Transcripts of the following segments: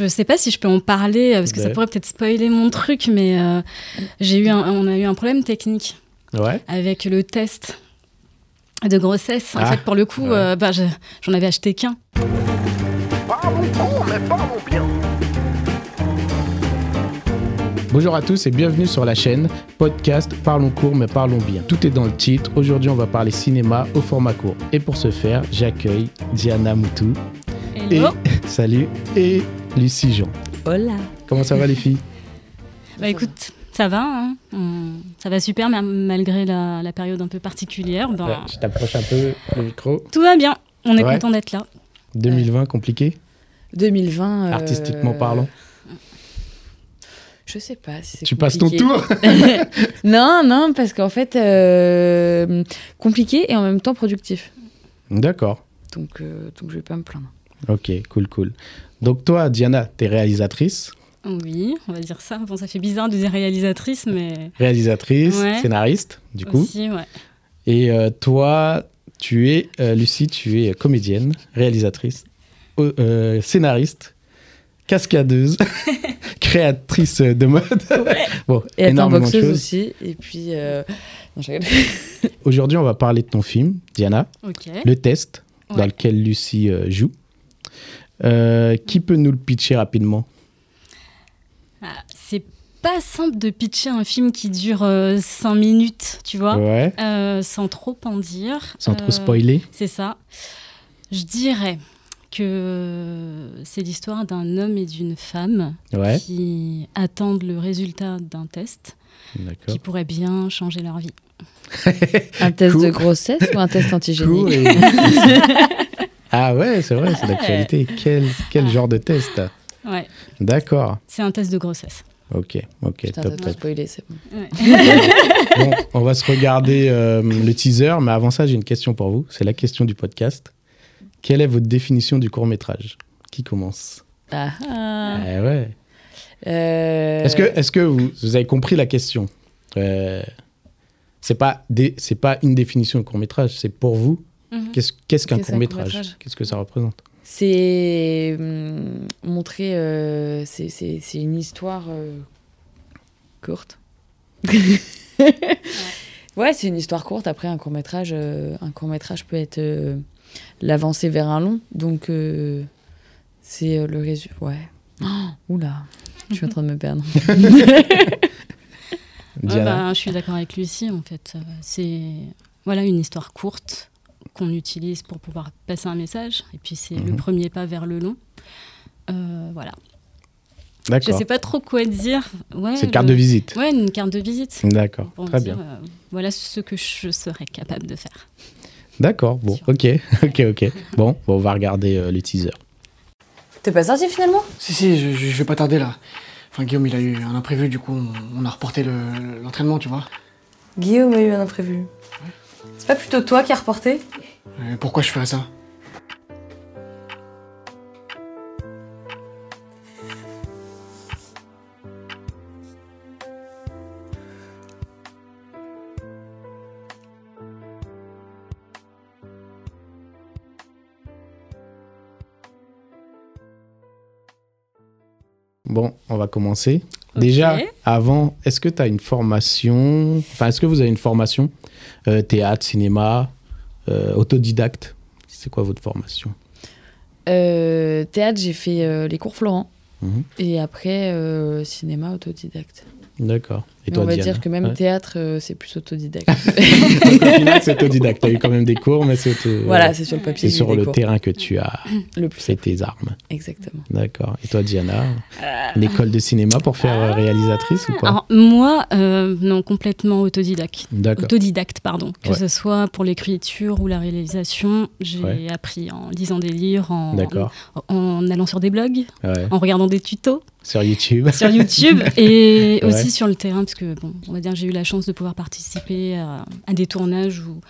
Je sais pas si je peux en parler euh, parce que ça Ouais. pourrait peut-être spoiler mon truc, mais euh, j'ai eu un- on a eu un problème technique Ouais. avec le test de grossesse. En Ah, fait, pour le coup, ouais. euh, bah, je- j'en avais acheté qu'un. Mais parlons bien. Bonjour à tous et bienvenue sur la chaîne podcast Parlons court mais parlons bien. Tout est dans le titre. Aujourd'hui, on va parler cinéma au format court. Et pour ce faire, j'accueille Diana Moutou. Et Hello. salut et Lucie Jean. Hola. Comment ça va les filles? Bah écoute, ça va, hein. Ça va super, mais malgré la, la période un peu particulière, ben, Ouais, Je t'approche un peu le micro. tout va bien. On est Ouais. content d'être là. 2020 compliqué, 2020. euh, artistiquement parlant. Je sais pas si Tu passes ton tour? Non, non, parce qu'en fait, euh, compliqué et en même temps productif. D'accord. Donc, euh, donc je vais pas me plaindre. Ok, cool, cool. Donc toi, Diana, t'es réalisatrice, Oui, on va dire ça. Bon, ça fait bizarre de dire réalisatrice, mais réalisatrice, Ouais. scénariste, du coup. aussi, ouais. Et euh, toi, tu es, euh, Lucie, tu es comédienne, réalisatrice, euh, euh, scénariste, cascadeuse, créatrice de mode. bon, Et énormément de choses. aussi. Et puis. euh. Aujourd'hui, on va parler de ton film, Diana, Ok. Le Test, dans Ouais. lequel Lucie euh, joue. Euh, qui peut nous le pitcher rapidement? Ah, c'est pas simple de pitcher un film qui dure 5 minutes, tu vois, Ouais, euh, sans trop en dire. sans trop Euh, spoiler. C'est ça. Je dirais que c'est l'histoire d'un homme et d'une femme Ouais, qui attendent le résultat d'un test qui pourrait bien changer leur vie. Un test Cool. de grossesse ou un test antigénique? Cool et- ah ouais, c'est vrai, c'est d'actualité. Quel, quel genre de test Ouais, D'accord. c'est un test de grossesse. Ok, ok, Putain, top, top. spoilé, c'est bon. Bon, on va se regarder euh, le teaser, mais avant ça, j'ai une question pour vous. C'est la question du podcast. Quelle est votre définition du court métrage Qui commence? Ah, ah. Eh ouais. Euh, Est-ce que, est que vous, vous avez compris la question? Euh, C'est pas, pas une définition de court métrage, c'est pour vous. Mhm. Qu'est-ce qu'est-ce qu'un court métrage Qu'est-ce que ça représente? C'est hum, montrer. euh, c'est- c'est c'est une histoire euh, courte. ouais, c'est une histoire courte. Après, un court métrage, un court métrage peut être euh, l'avancée vers un long. Donc, euh, c'est euh, le résumé. Ouais. Oh, oula, je suis en train de me perdre. Ouais, Diana bah, je suis d'accord avec Lucie, en fait. Euh, C'est voilà, une histoire courte qu'on utilise pour pouvoir passer un message. Et puis, c'est le Mhm. premier pas vers le long. Euh, voilà. Je D'accord. sais pas trop quoi dire. Ouais, C'est une carte le- de visite. Ouais, une carte de visite. D'accord, très dire, bien. euh, voilà ce que je serais capable de faire. D'accord, bon, ok, ok, ok. Bon, bon, on va regarder euh, le teaser. T'es pas sorti finalement? Si, si, je, je- vais pas tarder là. Enfin, Guillaume, il a eu un imprévu, du coup, on, on a reporté le- l'entraînement, tu vois. Guillaume a eu un imprévu. C'est pas plutôt toi qui as reporté Euh, pourquoi je ferais ça Bon, on va commencer. Déjà, avant, est-ce que tu as une formation? Enfin, est-ce que vous avez une formation? Euh, Théâtre, cinéma, euh, autodidacte C'est quoi votre formation? Euh, Théâtre, j'ai fait les cours Florent. Mhm. Et après, cinéma autodidacte. D'accord. Et toi, on va dire que même Ouais. théâtre, euh, c'est plus autodidacte. Donc, au final, c'est autodidacte. Tu as eu quand même des cours, mais c'est auto- voilà, c'est sur le papier. c'est sur le cours. terrain que tu as Le plus fait tes armes. Exactement. D'accord. Et toi, Diana Une école de cinéma pour faire euh, réalisatrice ou quoi Alors, moi, euh, non, complètement autodidacte. D'accord. Autodidacte, pardon. Que Ouais. ce soit pour l'écriture ou la réalisation, j'ai Ouais. appris en lisant des livres, en, en allant sur des blogs, Ouais. en regardant des tutos Sur YouTube. sur YouTube et Ouais. aussi sur le terrain, parce que, bon, on va dire, j'ai eu la chance de pouvoir participer à, à des tournages où,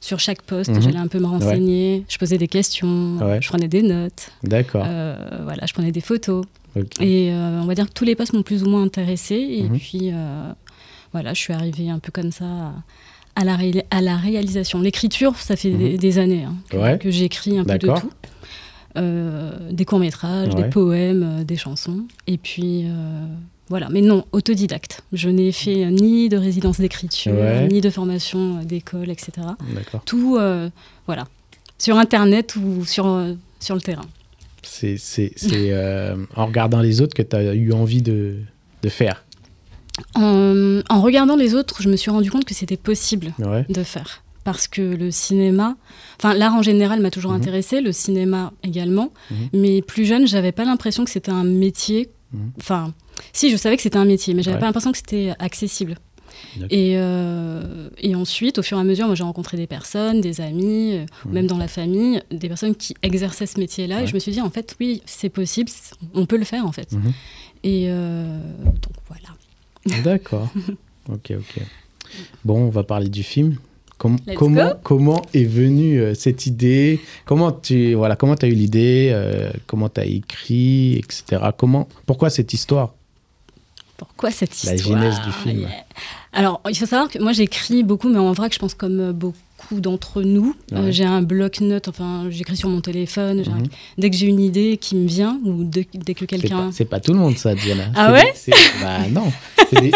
sur chaque poste, Mhm. j'allais un peu me renseigner, je posais des questions, Ouais. je prenais des notes, D'accord. euh, voilà, je prenais des photos. Et euh, on va dire que tous les postes m'ont plus ou moins intéressée. Et Mhm. puis, euh, voilà, je suis arrivée un peu comme ça à, à la, ré- à la réalisation. L'écriture, ça fait des, Mhm. des années hein, que, Ouais. que j'écris un peu de tout. Euh, des courts-métrages, Ouais. des poèmes, euh, des chansons. Et puis, euh, voilà. Mais non, autodidacte. Je n'ai fait ni de résidence d'écriture, Ouais. ni de formation d'école, etc. Tout, euh, voilà. Sur Internet ou sur, euh, sur le terrain. C'est euh, en regardant les autres que tu as eu envie de, de faire. En, en regardant les autres, je me suis rendu compte que c'était possible Ouais. de faire. Parce que le cinéma, enfin l'art en général m'a toujours Mhm. intéressé, le cinéma également. Mhm. Mais plus jeune, j'avais pas l'impression que c'était un métier. Mhm. Enfin, si, je savais que c'était un métier, mais j'avais Ouais. pas l'impression que c'était accessible. Et, euh, et ensuite, au fur et à mesure, moi j'ai rencontré des personnes, des amis, Mhm. même dans la famille, des personnes qui exerçaient ce métier-là. Ouais. Et je me suis dit, en fait, oui, c'est possible, on peut le faire en fait. Mhm. Et euh, donc voilà. D'accord. ok, ok. Bon, on va parler du film. Com- Let's comment, go. comment est venue euh, cette idée? Comment tu voilà, comment as eu l'idée euh, Comment tu as écrit, etc. Comment, pourquoi cette histoire? Pourquoi cette La histoire? genèse du film. Yeah. Alors, il faut savoir que moi j'écris beaucoup, mais en vrai, que je pense comme euh, beaucoup d'entre nous. Euh, j'ai un bloc-notes, enfin, j'écris sur mon téléphone. Mhm. Dès que j'ai une idée qui me vient, ou dès, dès que quelqu'un. c'est pas tout le monde, ça, Diana. Ah ouais des- Bah non.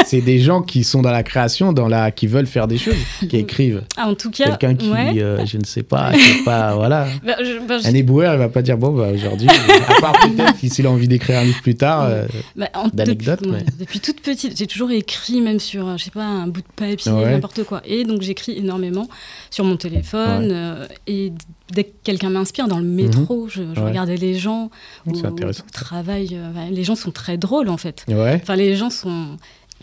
C'est des, gens qui sont dans la création, dans la, qui veulent faire des choses, qui écrivent. Ah, en tout cas. Quelqu'un qui, ouais. euh, je ne sais pas, qui pas, voilà. Bah, je- bah, je- Un éboueur, il va pas dire bon, bah, aujourd'hui, à part peut-être s'il a envie d'écrire un livre plus tard. euh, bah, d'anecdotes, depuis, mais- depuis toute petite, j'ai toujours écrit, même sur, euh, je sais pas, un bout de papier, Ouais. n'importe quoi. Et donc j'écris énormément sur mon téléphone. Ouais. euh, et dès que quelqu'un m'inspire dans le métro, je, je Mhm. Ouais. regardais les gens C'est intéressant. au travail. euh, les gens sont très drôles en fait. Ouais. Enfin, les gens sont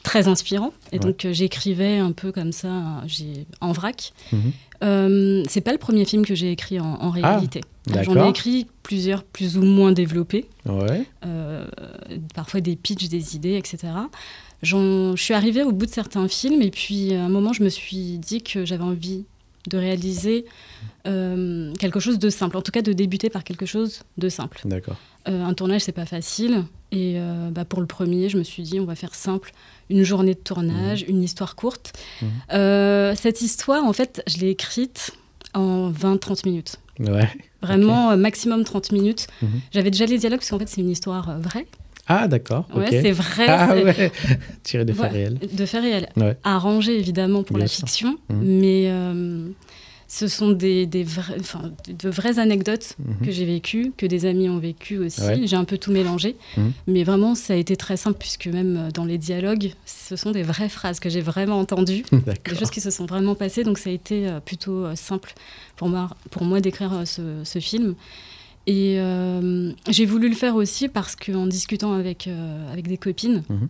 très inspirants. Et donc, euh, j'écrivais un peu comme ça, en vrac. Mhm. C'est pas le premier film que j'ai écrit en, en réalité. J'en ai écrit plusieurs plus ou moins développés, parfois des pitchs, des idées, etc. J'en- je suis arrivée au bout de certains films et puis à un moment, je me suis dit que j'avais envie de réaliser euh, quelque chose de simple, en tout cas de débuter par quelque chose de simple. D'accord. Euh, un tournage, c'est pas facile. Et euh, bah, pour le premier, je me suis dit, on va faire simple. Une journée de tournage, une histoire courte. Euh, cette histoire, en fait, je l'ai écrite en 20-30 minutes. Ouais. Vraiment, maximum 30 minutes. Mhm. J'avais déjà les dialogues, parce qu'en fait, c'est une histoire vraie. Ah, d'accord. Ouais, c'est vrai. Ah ouais. Tiré de faits Ouais, réels. De faits réels. Ouais. Arrangé, évidemment, pour Bien la sûr. fiction. Mhm. Mais euh, ce sont des, des vrais- enfin, de vraies anecdotes Mhm. que j'ai vécues, que des amis ont vécues aussi. J'ai un peu tout mélangé. Mhm. Mais vraiment, ça a été très simple, puisque même euh, dans les dialogues, ce sont des vraies phrases que j'ai vraiment entendues, des choses qui se sont vraiment passées. Donc ça a été euh, plutôt simple pour moi, pour moi d'écrire ce, ce film. Et euh, j'ai voulu le faire aussi parce qu'en discutant avec, euh, avec des copines, Mhm.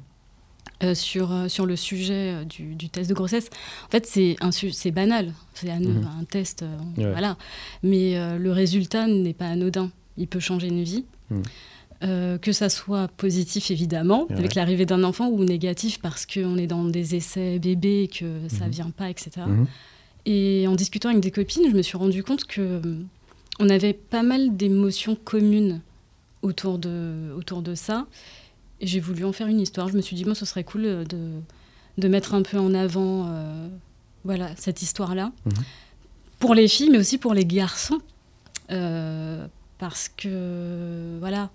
euh, sur, sur le sujet du, du test de grossesse. En fait, c'est un su- c'est banal, c'est un, Mhm. un test, Ouais. voilà. Mais le résultat n'est pas anodin. Il peut changer une vie. Mhm. Euh, que ça soit positif évidemment Ouais. avec l'arrivée d'un enfant ou négatif parce qu'on est dans des essais bébés et que ça Mhm. vient pas etc et en discutant avec des copines je me suis rendu compte que on avait pas mal d'émotions communes autour de, autour de ça et j'ai voulu en faire une histoire. Je me suis dit, moi, ce serait cool euh, de, de mettre un peu en avant euh, voilà, cette histoire-là. Mhm. Pour les filles, mais aussi pour les garçons. Euh, parce que, voilà,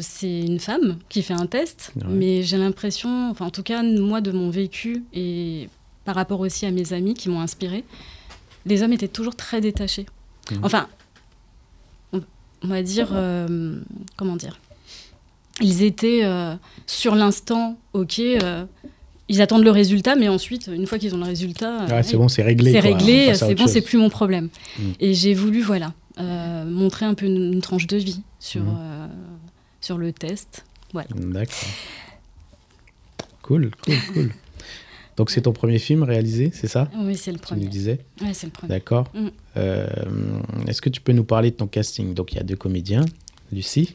c'est une femme qui fait un test, Ouais. mais j'ai l'impression, enfin, en tout cas, moi, de mon vécu et par rapport aussi à mes amis qui m'ont inspiré, les hommes étaient toujours très détachés. Mhm. Enfin, on, on va dire, euh, comment dire Ils étaient euh, sur l'instant, ok, euh, ils attendent le résultat, mais ensuite, une fois qu'ils ont le résultat, Ouais, c'est bon, c'est réglé. c'est réglé, c'est bon, c'est plus mon problème. Mm. Et j'ai voulu, voilà, montrer un peu une, une tranche de vie sur, euh, sur le test. D'accord. Cool, cool, cool. Donc c'est ton premier film réalisé, c'est ça Oui, c'est le Tu nous premier. disais Ouais, c'est le premier. D'accord. Mm. Euh, Est-ce que tu peux nous parler de ton casting? Donc il y a deux comédiens, Lucie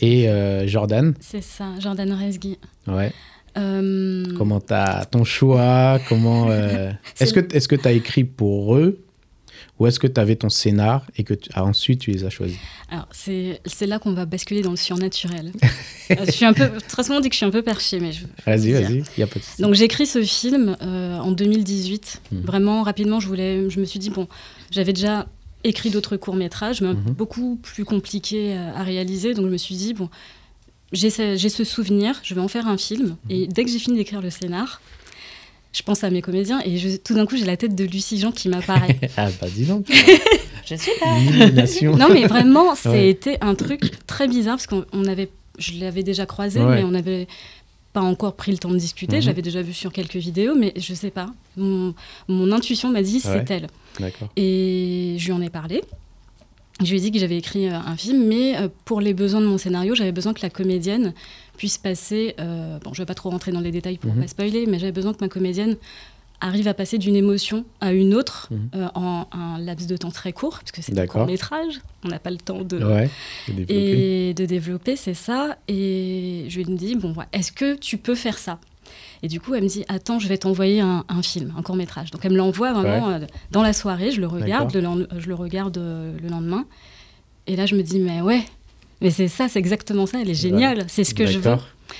et euh, Jordan. c'est ça, Jordan Resgui. Ouais. Euh, Comment t'as ton choix? Comment euh, Est-ce que est-ce que t'as écrit pour eux? Ou est-ce que tu avais ton scénar et que tu- ah, ensuite tu les as choisis Alors, c'est là qu'on va basculer dans le surnaturel. Euh, je suis un peu, très souvent on dit que je suis un peu perchée, mais je, Vas-y, vas-y. Il y a pas de. Donc j'écris ce film euh, en 2018. Mhm. Vraiment rapidement, je voulais, je me suis dit bon, j'avais déjà écrit d'autres courts-métrages, mais Mhm. beaucoup plus compliqués à, à réaliser. Donc je me suis dit, bon, j'ai ce, j'ai ce souvenir, je vais en faire un film. Et dès que j'ai fini d'écrire le scénar, je pense à mes comédiens et je- tout d'un coup, j'ai la tête de Lucie Jean qui m'apparaît. Ah bah dis donc. Je suis là. Non, mais vraiment, Ouais. été un truc très bizarre parce qu'on on avait, je l'avais déjà croisé, Ouais. mais on n'avait pas encore pris le temps de discuter. Mhm. J'avais déjà vu sur quelques vidéos, mais je sais pas. Mon, mon intuition m'a dit Ouais. c'est elle. D'accord. Et je lui en ai parlé. Je lui ai dit que j'avais écrit euh, un film, mais euh, pour les besoins de mon scénario, j'avais besoin que la comédienne puisse passer. euh, bon, je vais pas trop rentrer dans les détails pour Mhm. pas spoiler, mais j'avais besoin que ma comédienne arrive à passer d'une émotion à une autre Mhm. euh, en un laps de temps très court, parce que c'est un court métrage, on n'a pas le temps de, Ouais. de développer. et de développer, c'est ça. Et je lui ai dit, bon, est-ce que tu peux faire ça? Et du coup, elle me dit, attends, je vais t'envoyer un, un film, un court métrage. Donc elle me l'envoie vraiment euh, dans la soirée, je le regarde, le, je le regarde euh, le lendemain. Et là, je me dis, mais ouais, mais c'est ça, c'est exactement ça, elle est géniale, c'est ce que je veux.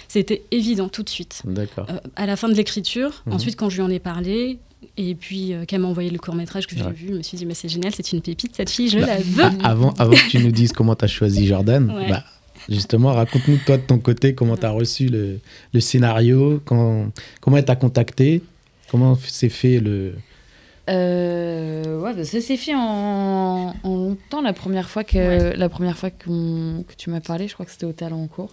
C'était évident tout de suite. D'accord. Euh, à la fin de l'écriture, Mhm. ensuite quand je lui en ai parlé, et puis euh, qu'elle m'a envoyé le court métrage que j'ai Ouais. vu, je me suis dit, mais c'est génial, c'est une pépite, cette fille, je Bah, la veux. Ah, avant, avant que tu nous dises comment tu as choisi Jordan, Ouais. bah, justement, raconte-nous toi de ton côté comment tu as reçu le, le scénario, quand, comment elle t'a contacté, comment s'est fait le. Euh, ouais, bah, ça s'est fait en, en longtemps la première fois que, Ouais. la première fois que tu m'as parlé. Je crois que c'était au talent en cours.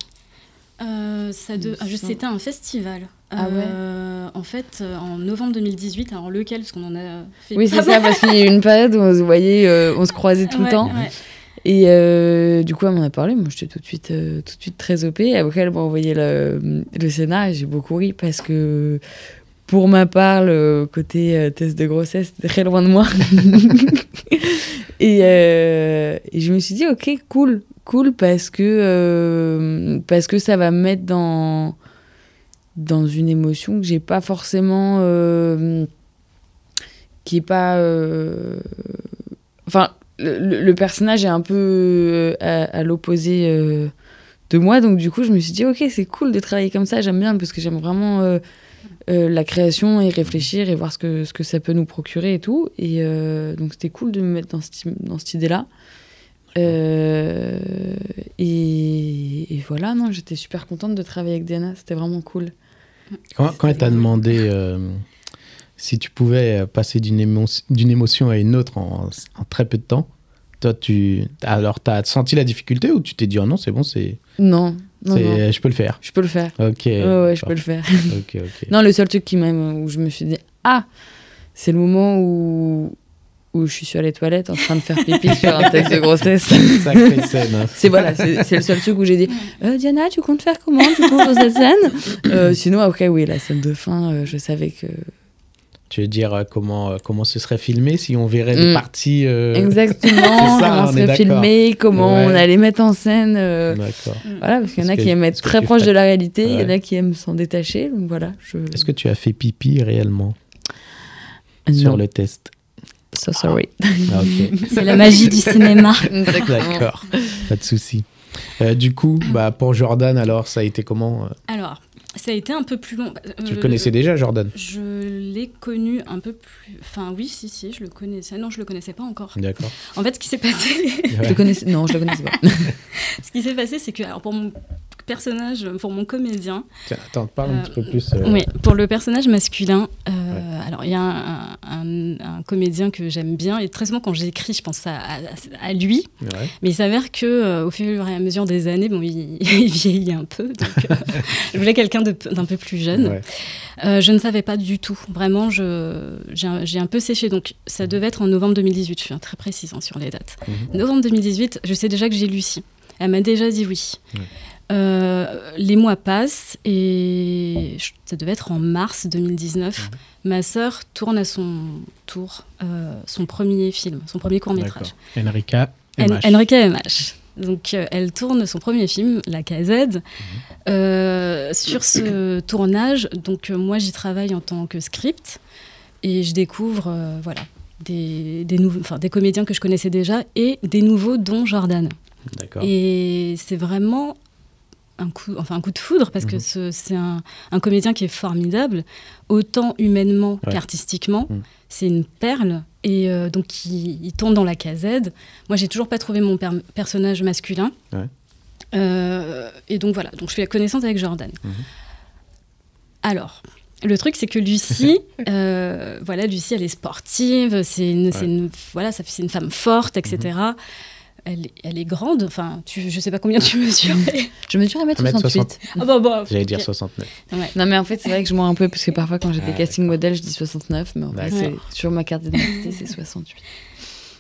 Euh, ça de... ah, C'était un festival. Ah Euh, En fait, en novembre 2018, alors lequel? Parce qu'on en a fait Oui, c'est ça, parce qu'il y a eu une période où on se voyait, euh, on se croisait tout le Ouais, temps. ouais. Et euh, du coup, elle m'en a parlé. Moi, j'étais tout de suite, euh, tout de suite très OP. Après, elle m'a envoyé le, le scénar et j'ai beaucoup ri parce que, pour ma part, le côté euh, test de grossesse, c'était très loin de moi. et, et je me suis dit, ok, cool, cool, parce que, parce que ça va me mettre dans, dans une émotion que j'ai pas forcément. qui est pas. Enfin, le, personnage est un peu euh, à, à l'opposé euh, de moi, donc du coup, je me suis dit, ok, c'est cool de travailler comme ça, j'aime bien, parce que j'aime vraiment euh, la création et réfléchir et voir ce que, ce que ça peut nous procurer et tout. Et donc, c'était cool de me mettre dans, cette- dans cette idée-là. Et, et voilà, non, j'étais super contente de travailler avec Diana, c'était vraiment cool. Quand, quand elle t'a demandé si tu pouvais passer d'une émo- d'une émotion à une autre en, en très peu de temps, toi, tu. Alors, tu as senti la difficulté ou tu t'es dit, oh non, c'est bon, c'est, Non, non, je peux le faire? Je peux le faire. Ok. Ouais, ouais, je peux le faire. Ok, ok. Non, le seul truc qui m'a, où je me suis dit, ah, c'est le moment où, où je suis sur les toilettes en train de faire pipi sur un texte de grossesse. Hein. C'est voilà, c'est le seul truc où j'ai dit, Euh, Diana, tu comptes faire comment du coup dans cette scène? Euh, Sinon, après, oui, la scène de fin, euh, je savais que. Tu veux dire euh, comment, euh, comment ce serait filmé si on verrait des Mm. parties. euh, Exactement, ça, comment on serait filmé, comment Ouais. on allait mettre en scène. euh, D'accord. Voilà, parce qu'il y en a qui aiment être très fais- de la réalité, il y en a qui aiment s'en détacher. Donc voilà, je. Est-ce que tu as fait pipi réellement Non, sur le test? So sorry. Ah, Ok. C'est la magie du cinéma. D'accord. Pas de souci. Euh, du coup, bah, pour Jordan, alors, ça a été comment Alors, ça a été un peu plus long. Tu le Euh, connaissais déjà, Jordan? Je l'ai connu un peu plus. Enfin, oui, si, si, je le connaissais. Non, je le connaissais pas encore. D'accord. En fait, ce qui s'est passé, Je le connaissais... Non, je le connaissais pas. ce qui s'est passé, c'est que alors pour mon personnage, pour mon comédien, Tiens, attends, parle un Euh, petit peu plus. euh, oui, pour le personnage masculin, euh, alors il y a un, un- un comédien que j'aime bien et très souvent quand j'écris, je pense à, à- à lui. ouais. Mais il s'avère que au fur et à mesure des années, bon, il, il vieillit un peu. Donc, je voulais quelqu'un d'un peu plus jeune. Ouais. Euh, je ne savais pas du tout. Vraiment, j'ai un, peu séché. Donc, ça devait être en novembre 2018. Je suis très précise hein, sur les dates. Mhm. Novembre 2018, je sais déjà que j'ai Lucie. Elle m'a déjà dit oui. Euh, les mois passent et je- ça devait être en mars 2019. Mhm. Ma sœur tourne à son tour euh, son premier film, son premier court métrage. Enrica En- MH. Enrica MH. Donc, euh, elle tourne son premier film, La KZ. Euh, sur ce tournage, donc moi j'y travaille en tant que script et je découvre voilà des, des, nouveaux, enfin, des comédiens que je connaissais déjà et des nouveaux, dont Jordan. D'accord. Et c'est vraiment un coup, enfin un coup de foudre parce que Mhm. ce- c'est un, un comédien qui est formidable, autant humainement Ouais. qu'artistiquement. Mhm. C'est une perle. Et euh, donc, il, il tourne dans la casette. Moi, j'ai toujours pas trouvé mon per- personnage masculin. Ouais. Euh, et donc, voilà. Donc, je fais la connaissance avec Jordan. Mhm. Alors, le truc, c'est que Lucie, euh, voilà, Lucie, elle est sportive. C'est une, Ouais. une- voilà, c'est une femme forte, etc. Elle, est- elle est grande. Enfin, tu, je sais pas combien tu mesures. mais- Je mesure 1m68. Ah bah, bah, J'allais dire 69. Ouais. Non, mais en fait, c'est vrai que je mens un peu parce que parfois, quand j'étais Ah, casting modèle, je dis 69, mais en fait, D'accord. c'est- sur ma carte d'identité, c'est 68.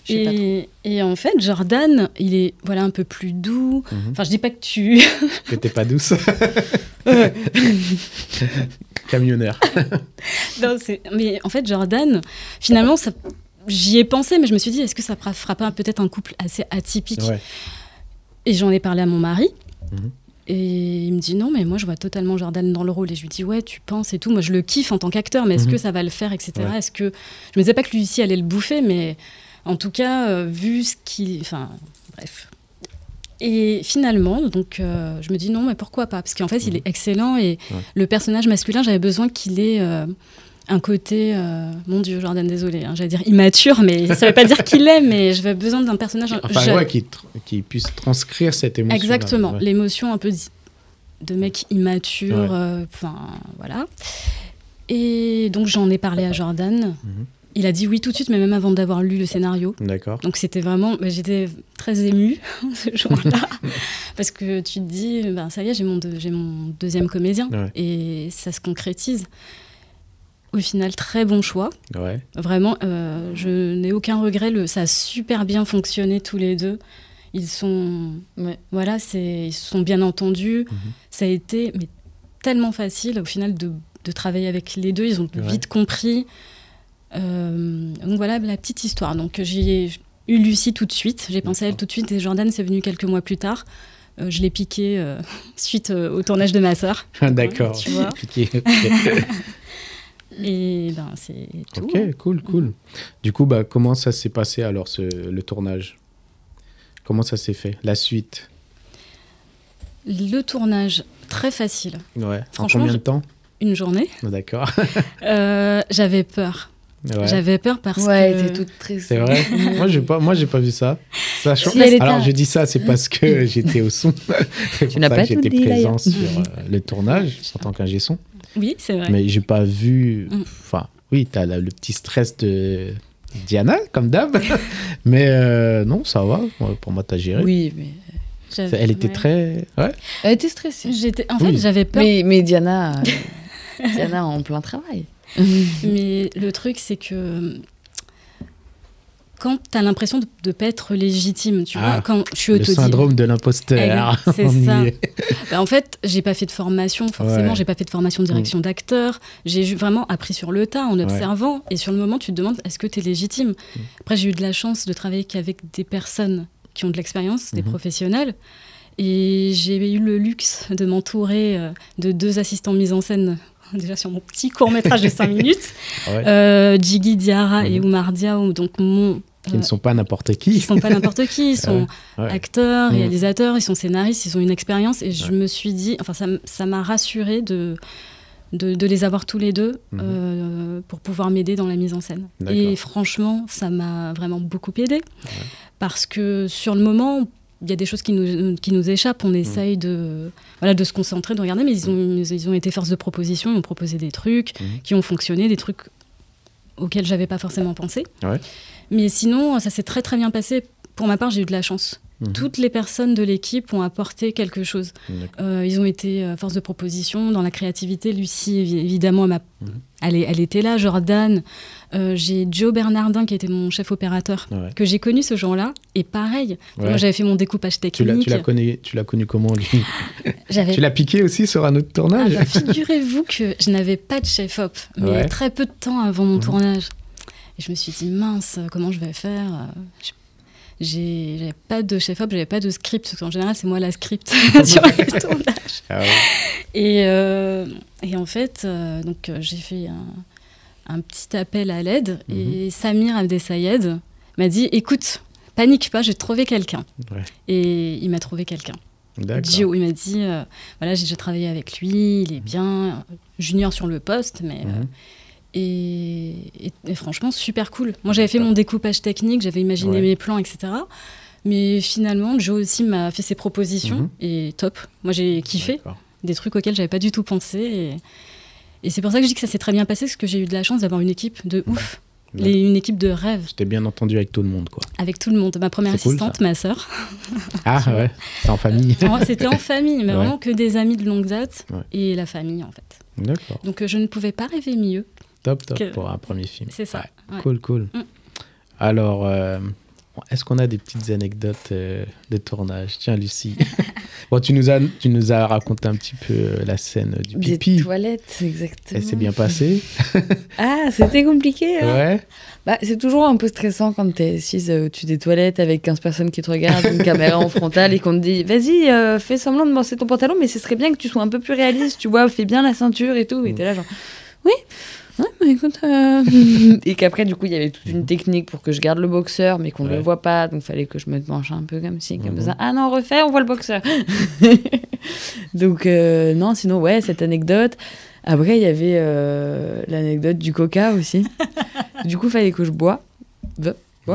Je sais pas trop. Et, et en fait, Jordan, il est voilà un peu plus doux. Mhm. Enfin, je dis pas que tu. Que t'es pas douce. Camionneur. non, c'est- mais en fait, Jordan, finalement, ça... j'y ai pensé, mais je me suis dit, est-ce que ça fera fera pas peut-être un couple assez atypique Ouais. Et j'en ai parlé à mon mari. Mhm. Et il me dit non, mais moi je vois totalement Jordan dans le rôle. Et je lui dis ouais, tu penses et tout. Moi je le kiffe en tant qu'acteur, mais est-ce Mhm. que ça va le faire, etc. Ouais. Est-ce que je me disais pas que Lucie allait le bouffer, mais en tout cas euh, vu ce qu'il, enfin bref. Et finalement, donc euh, je me dis non, mais pourquoi pas? Parce qu'en fait il est excellent et Mhm. Ouais. le personnage masculin, j'avais besoin qu'il ait euh, un côté, euh, mon Dieu, Jordan, désolé, hein, j'allais dire immature, mais ça veut pas dire qu'il est, mais j'avais besoin d'un personnage Enfin, jeune. ouais, qui, puisse transcrire cette émotion. Exactement, Ouais. l'émotion un peu de mec immature, Ouais. euh, enfin voilà. Et donc j'en ai parlé à Jordan. Mhm. Il a dit oui tout de suite, mais même avant d'avoir lu le scénario. D'accord. Donc c'était vraiment, bah, j'étais très émue ce jour-là, parce que tu te dis, ben, ça y est, j'ai mon, mon deuxième comédien, et ça se concrétise. Au final, très bon choix. Ouais. Vraiment, euh, je n'ai aucun regret. Le, ça a super bien fonctionné tous les deux. Ils sont, Ouais. voilà, c'est, ils se sont bien entendus. Mhm. Ça a été mais, tellement facile au final de, de travailler avec les deux. Ils ont Ouais. vite compris. Euh, donc voilà la petite histoire. Donc j'ai eu Lucie tout de suite. J'ai pensé à elle tout de suite et Jordan c'est venu quelques mois plus tard. Euh, je l'ai piqué suite au tournage de ma sœur. D'accord. tu vois. Et ben c'est tout. Ok, cool, cool. Du coup, bah, comment ça s'est passé alors ce, le tournage? Comment ça s'est fait? La suite? Le tournage très facile. Ouais. En Franchement, combien je- de temps? Une journée. D'accord. Euh, j'avais peur. Ouais. J'avais peur parce Ouais, que. t'es toute triste. C'est vrai? Moi, j'ai pas, moi, j'ai pas vu ça. Sachant... Si, Alors, à- je dis ça, c'est parce que j'étais au son. Pour n'as pas j'étais présent sur euh, le tournage en tant qu'ingé son. Oui, c'est vrai. Mais j'ai pas vu. Mm. Enfin, oui, t'as la- le petit stress de Diana, comme d'hab. Mais euh, non, ça va. Pour moi, t'as géré. Oui, mais J'avais- Elle était ouais. très. Ouais. elle était stressée. J'étais. En fait, Oui. j'avais peur. Mais, mais Diana, euh, Diana en plein travail. Mais le truc, c'est que quand t'as l'impression de ne pas être légitime, tu Ah, vois, quand je suis Le autodidacte. syndrome de l'imposteur. Exact, c'est ça. Bah, en fait, j'ai pas fait de formation, forcément, Ouais. Mm. j'ai pas fait de formation de direction d'acteur. J'ai vraiment appris sur le tas, en observant. Et sur le moment, tu te demandes est-ce que tu es légitime? Mm. Après, j'ai eu de la chance de travailler qu'avec des personnes qui ont de l'expérience, des Mhm. professionnels. Et j'ai eu le luxe de m'entourer euh, de deux assistants mise en scène, déjà sur mon petit court-métrage de 5 minutes, Ouais. euh, Jiggy Diarra et Mhm. Oumar Diaw, donc mon. Qui ne sont pas n'importe qui. ils sont pas n'importe qui, ils sont Ouais. Acteurs, Mhm. réalisateurs, ils sont scénaristes, ils ont une expérience. Et je me suis dit, enfin, ça m'a rassuré de, de, de les avoir tous les deux Mhm. euh, pour pouvoir m'aider dans la mise en scène. Et franchement, ça m'a vraiment beaucoup aidé. Parce que sur le moment, il y a des choses qui nous, qui nous échappent. On essaye de, voilà, de se concentrer, de regarder. Mais ils ont, ils ont été force de proposition, ils ont proposé des trucs Mhm. qui ont fonctionné, des trucs auxquels j'avais pas forcément pensé. Ouais. Mais sinon, ça s'est très très bien passé. Pour ma part, j'ai eu de la chance. Mhm. Toutes les personnes de l'équipe ont apporté quelque chose. Euh, ils ont été euh, force de proposition dans la créativité. Lucie, évi- évidemment, elle, Mhm. elle, est- elle était là. Jordan, Euh, j'ai Joe Bernardin qui était mon chef opérateur, Ouais. que j'ai connu ce jour-là. Et pareil, Ouais. moi j'avais fait mon découpage technique. tu l'as connu, tu connu comment lui? Tu l'as piqué aussi sur un autre Ah tournage bah, Figurez-vous que je n'avais pas de chef-op, mais Ouais. très peu de temps avant mon Mhm. tournage. Et je me suis dit, mince, comment je vais faire? Je- j'ai- J'avais pas de chef-op, j'avais pas de script, parce qu'en général, c'est moi la script sur les tournages. Ah ouais. Et, euh, et en fait, euh, donc euh, j'ai fait un, un petit appel à l'aide, et Samir Abdessayed m'a dit, écoute, panique pas, te trouver quelqu'un. Ouais. Et il m'a trouvé quelqu'un. D'accord. Gio, il m'a dit, euh, voilà, j'ai déjà travaillé avec lui, il est bien euh, junior sur le poste, mais Mhm. Et, et- et franchement super cool. Moi j'avais fait mon découpage technique, j'avais imaginé Ouais. mes plans, etc. Mais finalement, Joe aussi m'a fait ses propositions Mhm. et top. Moi j'ai kiffé des trucs auxquels j'avais pas du tout pensé et, et c'est pour ça que je dis que ça s'est très bien passé parce que j'ai eu de la chance d'avoir une équipe de ouf, Ouais. Les- une équipe de rêve J'étais bien entendu avec tout le monde, quoi. avec tout le monde. Ma première cool, assistante, ma sœur. Ah ouais, c'est en famille. En- C'était en famille, mais Ouais. vraiment que des amis de longue date et la famille en fait. D'accord. Donc euh, je ne pouvais pas rêver mieux. Top, top Que- pour un premier film. C'est ça. Ouais. ouais. Cool, cool. Mm. Alors, euh, est-ce qu'on a des petites anecdotes euh, de tournage? Tiens, Lucie. bon, tu nous, as, tu nous as raconté un petit peu euh, la scène du Des pipi. toilettes, exactement. Elle s'est bien passée? Ah, c'était compliqué. hein. Ouais. Bah, c'est toujours un peu stressant quand t'es assise euh, au-dessus des toilettes avec 15 personnes qui te regardent, une caméra en frontale et qu'on te dit vas-y, euh, fais semblant de baisser ton pantalon, mais ce serait bien que tu sois un peu plus réaliste, tu vois, fais bien la ceinture et tout. Et t'es là, genre, oui, ouais, bah, écoute. euh, et qu'après, du coup, il y avait toute une technique pour que je garde le boxeur, mais qu'on ne Ouais. le voit pas, donc fallait que je me penche un peu comme ci, comme Mhm. ça. Ah non, refais, on voit le boxeur. donc, euh, non, sinon, ouais, cette anecdote. Après, il y avait euh, l'anecdote du coca aussi. du coup, fallait que je bois.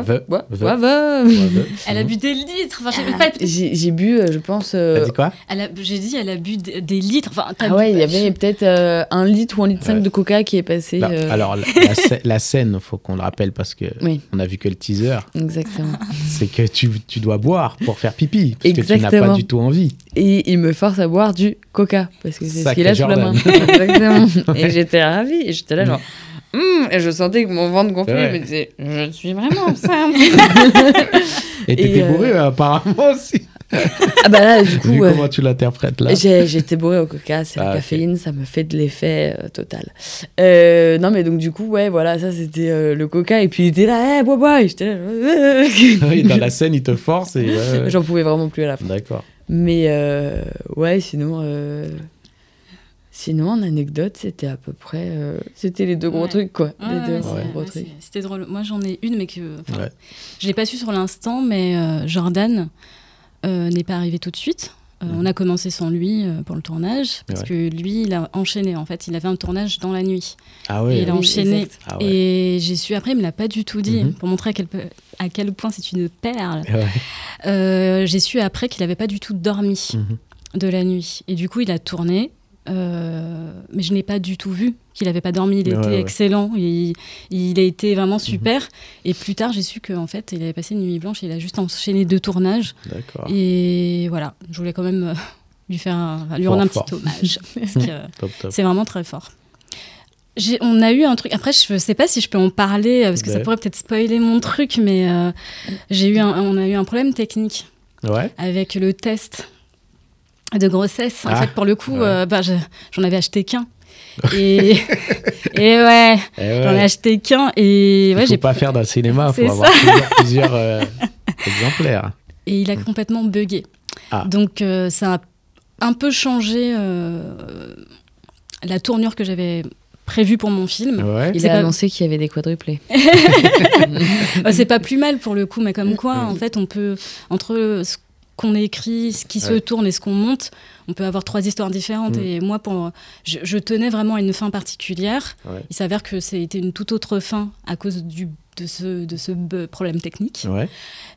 Elle a bu des litres. Enfin, pas. J'ai j'ai bu, euh, je pense. euh, T'as dit quoi Elle a- J'ai dit, elle a bu des, des litres. Enfin, ah ouais, il y avait peut-être euh, un litre ou un litre cinq Ouais. de coca qui est passé. Bah, euh, Alors, la, la scè- la scène, faut qu'on le rappelle parce que Oui. on a vu que le teaser, Exactement. c'est que tu, tu dois boire pour faire pipi parce que tu n'as pas du tout envie. Et il me force à boire du coca parce que c'est ce qu'il a sous la main. Jordan. Exactement. Et Ouais. j'étais ravie. Et j'étais là, genre. Hum, et je sentais que mon ventre gonflait. Je me disais, je suis vraiment enceinte. Et t'étais euh, bourré euh, apparemment aussi. ah bah là, du coup. Vu euh, comment tu l'interprètes là. Été bourrée au coca, c'est Ah, la caféine, ça me fait de l'effet euh, total. Euh, non, mais donc du coup, ouais, voilà, ça c'était euh, le coca, et puis il était là, hey, bois, bois, et j'étais là. Oui, dans la scène, il te force et. ouais, ouais. J'en pouvais vraiment plus à la fin. D'accord. Mais euh, ouais, sinon, euh, sinon, en anecdote, c'était à peu près. euh, c'était les deux gros Ouais. trucs, quoi. Ouais, les deux ouais, gros, trucs. C'était drôle. Moi, j'en ai une, mais que. Je l'ai pas su sur l'instant, mais euh, Jordan euh, n'est pas arrivé tout de suite. Euh, Mhm. On a commencé sans lui euh, pour le tournage, parce Ouais. que lui, il a enchaîné. En fait, il avait un tournage dans la nuit. Ah Et il a Oui, enchaîné. Ah ouais. Et j'ai su après, il me l'a pas du tout dit, Mhm. pour montrer à quel, peu- à quel point c'est une perle. Ouais. Euh, j'ai su après qu'il avait pas du tout dormi Mhm. de la nuit. Et du coup, il a tourné. Euh, mais je n'ai pas du tout vu qu'il n'avait pas dormi. Il Ouais, était ouais. excellent. Il, il a été vraiment Mhm. super. Et plus tard, j'ai su qu'en fait, il avait passé une nuit blanche. Et il a juste enchaîné deux tournages. D'accord. Et voilà, je voulais quand même euh, lui faire un- lui Fort, rendre un fort. petit hommage. c'est vraiment très fort. On a eu un truc. Après, je ne sais pas si je peux en parler euh, parce que ça Ouais. pourrait peut-être spoiler mon truc, mais euh, j'ai eu un- on a eu un problème technique Ouais. avec le test de grossesse. En Ah, fait, pour le coup, ouais. euh, bah, je- j'en avais acheté qu'un. et, et ouais, Eh ouais. j'en ai acheté qu'un. Et Il ouais, faut j'ai pas faire d'un cinéma, faut avoir plusieurs, plusieurs, euh, exemplaires. et il a complètement bugué. Ah. Donc euh, ça a un peu changé euh, la tournure que j'avais prévue pour mon film. Ouais. Il a pas- annoncé qu'il y avait des quadruplés. Euh, c'est pas plus mal pour le coup, mais comme quoi, en fait, on peut entre ce qu'on écrit, ce qui se tourne et ce qu'on monte, on peut avoir trois histoires différentes. Mm. Et moi, pour, je, je tenais vraiment à une fin particulière. Ouais. Il s'avère que c'était une toute autre fin à cause du de ce, de ce b- problème technique. Ouais.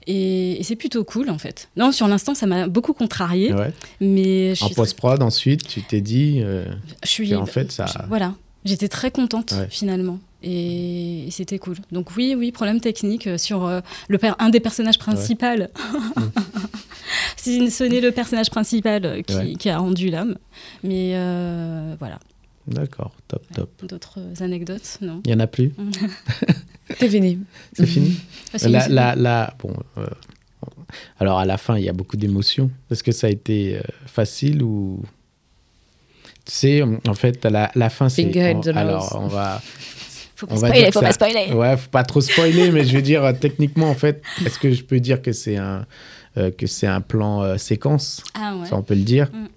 Et, et c'est plutôt cool, en fait. Non, sur l'instant, ça m'a beaucoup contrarié, mais je En très- post-prod, ensuite, tu t'es dit. euh, je suis en fait, ça- je- voilà, j'étais très contente, finalement. Et, c'était cool. Donc oui, oui, problème technique euh, sur euh, le un des personnages principaux. ce n'est le personnage principal euh, qui, Ouais. qui a rendu l'âme. Mais euh, voilà, D'accord, top, top. d'autres anecdotes, non? Il y en a plus? C'est fini. C'est fini? Ah, la, c'est- la, la- bon, euh, alors à la fin, il y a beaucoup d'émotions. Est-ce que ça a été euh, facile ou tu sais, en fait, à la, la fin, c'est alors on va, Faut pas on va spoiler, dire faut pas spoiler. ouais, faut pas trop spoiler, mais je veux dire techniquement, en fait, est-ce que je peux dire que c'est un euh, que c'est un plan euh, séquence, Ah ouais. ça on peut le dire, Mm.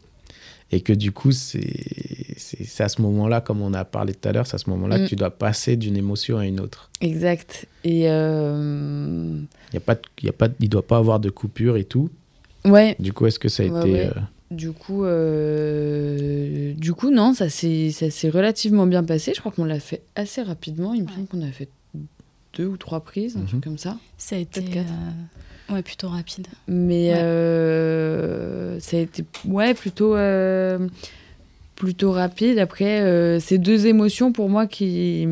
et que du coup, c'est à ce moment-là, comme on a parlé tout à l'heure, c'est à ce moment-là Mm. que tu dois passer d'une émotion à une autre. Exact. Et euh, Il y a pas, de- il y a pas, de- il doit pas avoir de coupure et tout. Ouais, Du coup, est-ce que ça a Ouais, été. ouais. euh, du coup, euh, du coup, non, ça s'est relativement bien passé. Je crois qu'on l'a fait assez rapidement. Il me semble qu'on a fait deux ou trois prises, un Mhm. truc comme ça. Ça a été euh, ouais, plutôt rapide. Mais Ouais. euh, ça a été ouais, plutôt, euh, plutôt rapide. Après, euh, c'est deux émotions pour moi qui,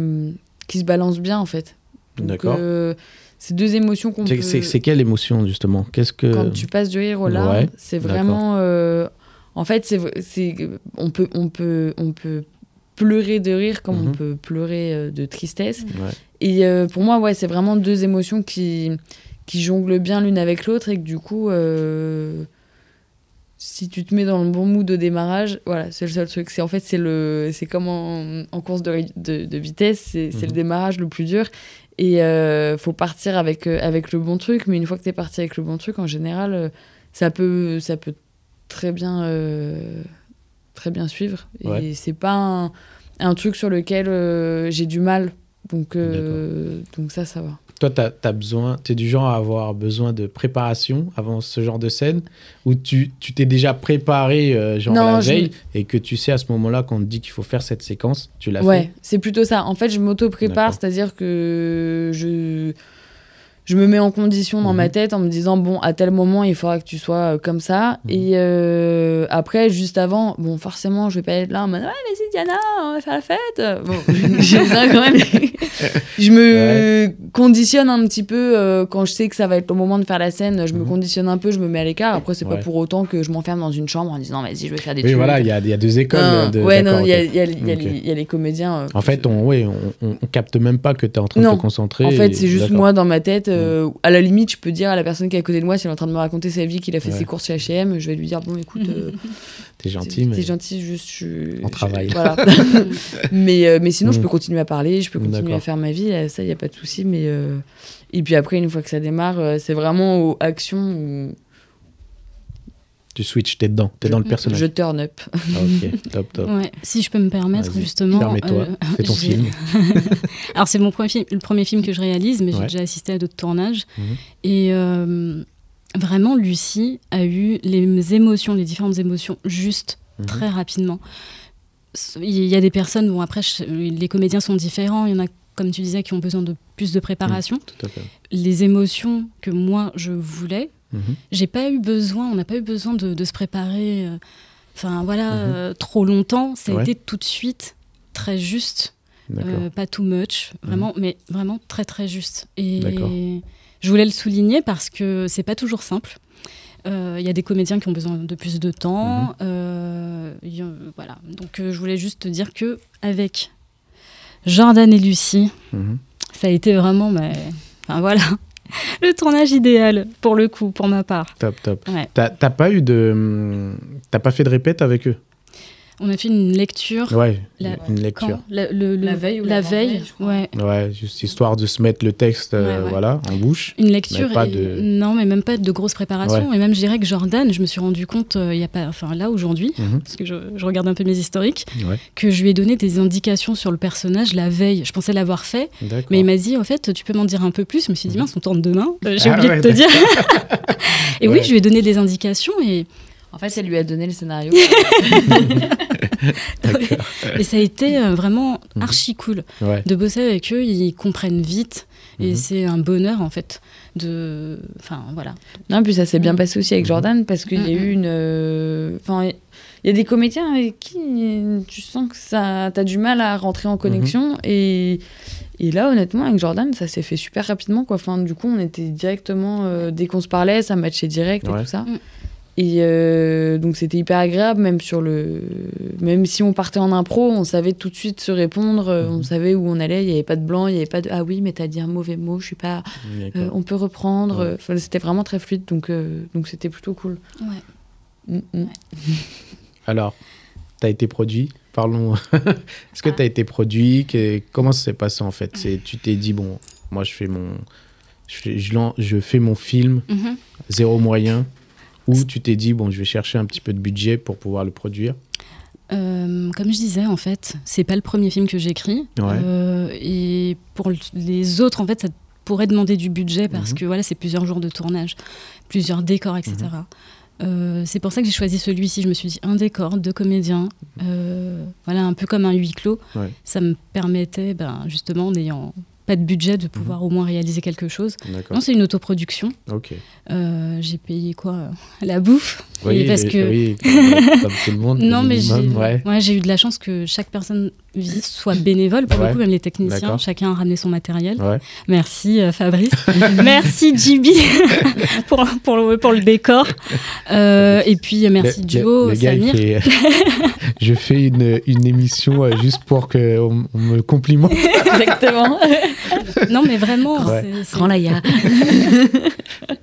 qui se balancent bien, en fait. D'accord. euh, c'est deux émotions qu'on C'est peut... c'est- quelle émotion, justement? Qu'est-ce que. Quand tu passes du rire aux larmes, Ouais, c'est vraiment... euh, en fait, c'est, c'est, on, peut, on, peut, on peut pleurer de rire comme on Mhm. peut pleurer de tristesse. Ouais. Et euh, pour moi, ouais, c'est vraiment deux émotions qui, qui jonglent bien l'une avec l'autre et que du coup, euh, si tu te mets dans le bon mood au démarrage, voilà, c'est le seul truc. C'est en fait, c'est le, c'est comme en, en course de, de, de vitesse, c'est, Mhm. le démarrage le plus dur. Et euh, faut partir avec, euh, avec le bon truc, mais une fois que tu es parti avec le bon truc, en général, euh, ça peut, ça peut très bien, euh, très bien suivre. Et Ouais. c'est pas un, un truc sur lequel j'ai du mal. Donc, donc ça, ça va. Toi, tu as, besoin, tu es du genre à avoir besoin de préparation avant ce genre de scène? Ou tu tu t'es déjà préparé, euh, genre Non, la veille, et que tu sais à ce moment-là qu'on te dit qu'il faut faire cette séquence, tu l'as Ouais, fait? c'est plutôt ça. En fait, je m'auto-prépare, c'est-à-dire que je, je me mets en condition dans Mhm. ma tête en me disant, bon, à tel moment, il faudra que tu sois euh, comme ça. Mhm. Et euh, après, juste avant, bon, forcément, je vais pas être là en mode, ouais, vas-y, Diana, on va faire la fête. Bon, ça quand même. je me conditionne un petit peu euh, quand je sais que ça va être le moment de faire la scène. Je me Mhm. conditionne un peu, je me mets à l'écart. Après, c'est Ouais. pas pour autant que je m'enferme dans une chambre en disant, vas-y, je vais faire des Oui, trucs. voilà, il y a, il y a deux écoles. De- ouais, non, il y, a- y les- il y a les comédiens. euh, En fait, on, ouais, on, capte même pas que tu es en train de te concentrer. En fait, c'est juste moi dans ma tête. Euh, À la limite, je peux dire à la personne qui est à côté de moi, si elle est en train de me raconter sa vie, qu'il a fait Ouais. ses courses chez H&M, je vais lui dire bon, écoute, euh, T'es gentil, mais. t'es gentil, juste je. Voilà. mais euh, mais sinon, je Mm. peux continuer à parler, je peux continuer à faire ma vie. Ça, il y a pas de souci. Mais et puis après, une fois que ça démarre, c'est vraiment aux actions où Tu switches, t'es dedans, t'es dans le personnage. je turn up. Ah, ok, top, top. Ouais, si je peux me permettre, justement. Permets-toi, euh, c'est ton j'ai- film. Alors, c'est mon premier film, le premier film que je réalise, mais j'ai déjà assisté à d'autres tournages. Mhm. Et euh, vraiment, Lucie a eu les émotions, les différentes émotions, juste Mhm. très rapidement. Il y a des personnes, bon, après, je- les comédiens sont différents. Il y en a, comme tu disais, qui ont besoin de plus de préparation. Tout à fait. Les émotions que moi, je voulais, Mhm. j'ai pas eu besoin, on n'a pas eu besoin de, de se préparer, euh, enfin voilà, Mhm. euh, trop longtemps. Ça a Ouais. été tout de suite très juste, euh, pas too much, vraiment, mais vraiment très très juste. Et je voulais le souligner parce que c'est pas toujours simple. Il y a des comédiens qui ont besoin de plus de temps. Mhm. y voilà. Donc je voulais juste te dire que avec Jordan et Lucie, Mhm. ça a été vraiment, mais, enfin, voilà, le tournage idéal pour le coup, pour ma part. Top, top. Ouais. T'as t'as pas eu de. hum, T'as pas fait de répète avec eux? On a fait une lecture. Ouais, La- une lecture. Quand La, le- le- La veille ou la veille, je crois. ouais. Ouais, juste histoire de se mettre le texte euh, Ouais, voilà, en bouche. Une lecture. Mais pas et- de- Non, mais même pas de grosse préparation. Et même, je dirais que Jordan, je me suis rendu compte, euh, il y a pas, enfin là aujourd'hui, Mhm. parce que je, je regarde un peu mes historiques, Ouais, que je lui ai donné des indications sur le personnage la veille. Je pensais l'avoir fait, d'accord. mais il m'a dit, en fait, tu peux m'en dire un peu plus. Je me suis dit, Mhm. mince, on tourne demain. Euh, J'ai Ah oublié ouais, de te dire. et Ouais. oui, je lui ai donné des indications et, En fait, elle lui a donné le scénario. et ça a été euh, vraiment Mhm. archi cool. Ouais, de bosser avec eux, ils comprennent vite et Mhm. c'est un bonheur en fait de enfin voilà. Non, puis ça s'est bien Mm. passé aussi avec Mhm. Jordan parce qu'il y a Mm, eu une. euh, Enfin, il y a des comédiens avec qui tu sens que ça, t'as du mal à rentrer en connexion et. Et là, honnêtement, avec Jordan, ça s'est fait super rapidement. Quoi. Enfin, du coup, on était directement. euh, dès qu'on se parlait, ça matchait direct Ouais. et tout ça. Et euh, donc, c'était hyper agréable, même sur le. Même si on partait en impro, on savait tout de suite se répondre. euh, On Mhm. savait où on allait. Il n'y avait pas de blanc, il n'y avait pas de. Ah oui, mais t'as dit un mauvais mot, je suis pas. Euh, on peut reprendre. Ouais. enfin, c'était vraiment très fluide, donc euh, donc c'était plutôt cool. Ouais. Mm, mm. Alors, t'as été produit Parlons. Est-ce que Ah. t'as été produit Que- Comment ça s'est passé en fait? C'est Tu t'es dit, bon, moi je fais mon. Je fais, je je fais mon film, Mhm. zéro moyen. Ou tu t'es dit, bon, je vais chercher un petit peu de budget pour pouvoir le produire Euh, comme je disais en fait, c'est pas le premier film que j'écris Ouais. Euh, et pour les autres en fait ça pourrait demander du budget parce Mhm. que voilà c'est plusieurs jours de tournage, plusieurs décors etc. Euh, c'est pour ça que j'ai choisi celui-ci. Je me suis dit un décor, deux comédiens, euh, voilà, un peu comme un huis clos. Ouais. Ça me permettait, ben, justement, n'ayant pas de budget, de pouvoir au moins réaliser quelque chose. Non, c'est une autoproduction. Euh, j'ai payé quoi euh, La bouffe? Oui, parce que oui, comme, tout le monde. non, mais j'ai minimum, ouais. ouais, j'ai eu de la chance que chaque personne vise soit bénévole. Pour Ouais. le coup, même les techniciens, chacun a ramené son matériel. Ouais. Merci euh, Fabrice. merci JB pour, pour, le, pour le décor. Euh, et puis euh, merci Le- Joe, le, Samir. fait, je fais une, une émission euh, juste pour qu'on on me complimente. Exactement. Non, mais vraiment, Ouais. c'est- Grand Laïa.